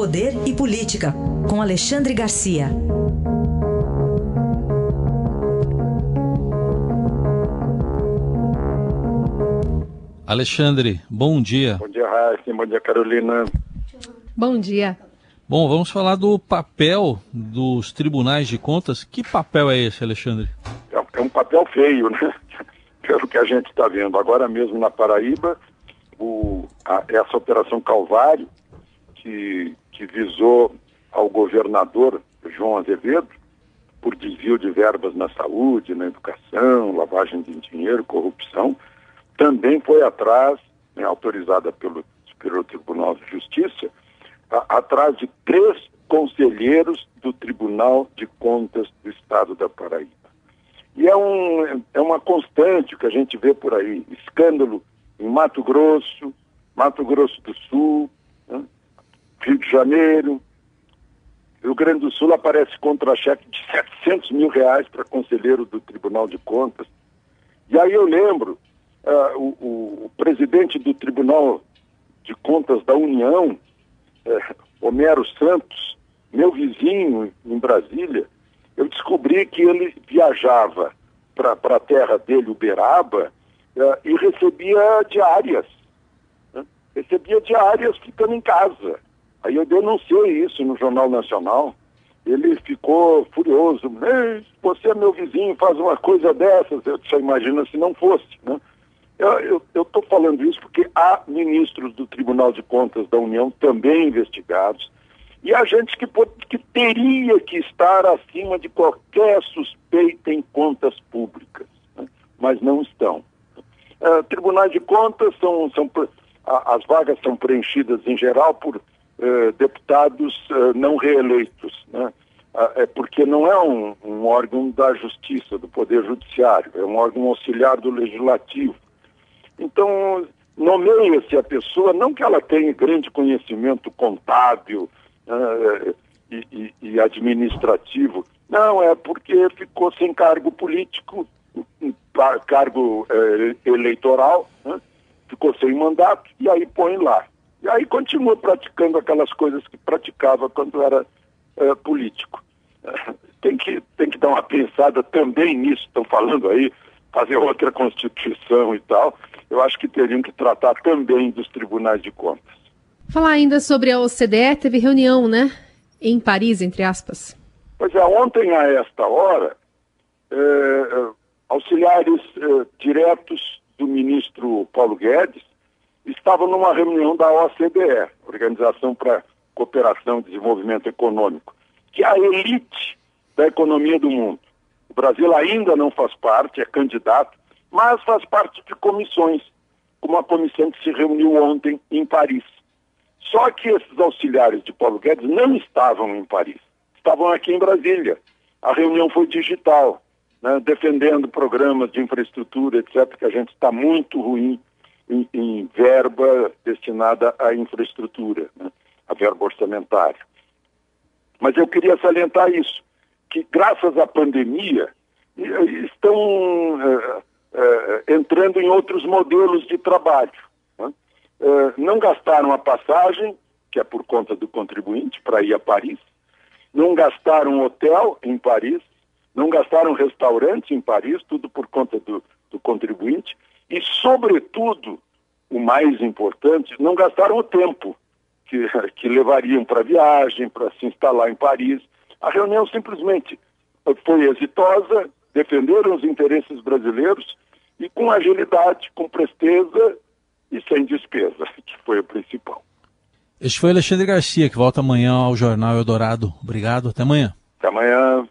Poder e Política, com Alexandre Garcia. Alexandre, bom dia. Bom dia, Raíssa. Bom dia, Carolina. Bom dia. Bom, vamos falar do papel dos tribunais de contas. Que papel é esse, Alexandre? É, é um papel feio, né? Pelo que a gente está vendo. Agora mesmo na Paraíba, o, a, essa Operação Calvário, que, que visou ao governador João Azevedo, por desvio de verbas na saúde, na educação, lavagem de dinheiro, corrupção, também foi atrás, né, autorizada pelo Superior Tribunal de Justiça, a, atrás de três conselheiros do Tribunal de Contas do Estado da Paraíba. E é, um, é uma constante que a gente vê por aí, escândalo em Mato Grosso, Mato Grosso do Sul, Rio de Janeiro, Rio Grande do Sul aparece contra-cheque de 700 mil reais para conselheiro do Tribunal de Contas. E aí eu lembro, uh, o, o, presidente do Tribunal de Contas da União, uh, Homero Santos, meu vizinho em Brasília, eu descobri que ele viajava para a terra dele, Uberaba, uh, e recebia diárias. Né? Recebia diárias ficando em casa. Aí eu denunciei isso no Jornal Nacional. Ele ficou furioso. Você é meu vizinho, faz uma coisa dessas. Eu só imagina se não fosse. Né? Eu estou falando isso porque há ministros do Tribunal de Contas da União também investigados e há gente que, que teria que estar acima de qualquer suspeita em contas públicas, né? mas não estão. Uh, tribunais de Contas são, são as vagas são preenchidas em geral por eh, deputados eh, não reeleitos, né? Ah, é porque não é um, um, órgão da justiça, do Poder Judiciário, é um órgão auxiliar do Legislativo. Então, nomeia-se a pessoa, não que ela tenha grande conhecimento contábil uh, e, e, e, administrativo, não, é porque ficou sem cargo político, cargo uh, eleitoral, né? ficou sem mandato, e aí põe lá. E aí continua praticando aquelas coisas que praticava quando era uh, político. tem, que, tem que dar uma pensada também nisso, estão falando aí, fazer outra Constituição e tal. Eu acho que teriam que tratar também dos tribunais de contas. Falar ainda sobre a OCDE, teve reunião, né? Em Paris, entre aspas. Pois é, ontem a esta hora, eh, auxiliares eh, diretos do ministro Paulo Guedes estavam numa reunião da OCDE, Organização para Cooperação e Desenvolvimento Econômico, que é a elite da economia do mundo. O Brasil ainda não faz parte, é candidato, mas faz parte de comissões, como a comissão que se reuniu ontem em Paris. Só que esses auxiliares de Paulo Guedes não estavam em Paris, estavam aqui em Brasília. A reunião foi digital, né, defendendo programas de infraestrutura, etc., que a gente está muito ruim em, em verba destinada à infraestrutura, né, a verba orçamentária. Mas eu queria salientar isso, que graças à pandemia estão uh, uh, entrando em outros modelos de trabalho. Né? Uh, não gastaram a passagem, que é por conta do contribuinte, para ir a Paris, não gastaram hotel em Paris, não gastaram restaurante em Paris, tudo por conta do, do contribuinte, e, sobretudo, o mais importante, não gastaram o tempo que, que levariam para a viagem, para se instalar em Paris. A reunião simplesmente foi exitosa, defenderam os interesses brasileiros e com agilidade, com presteza e sem despesa, que foi o principal. Este foi Alexandre Garcia, que volta amanhã ao Jornal Eldorado. Obrigado, até amanhã. Até amanhã.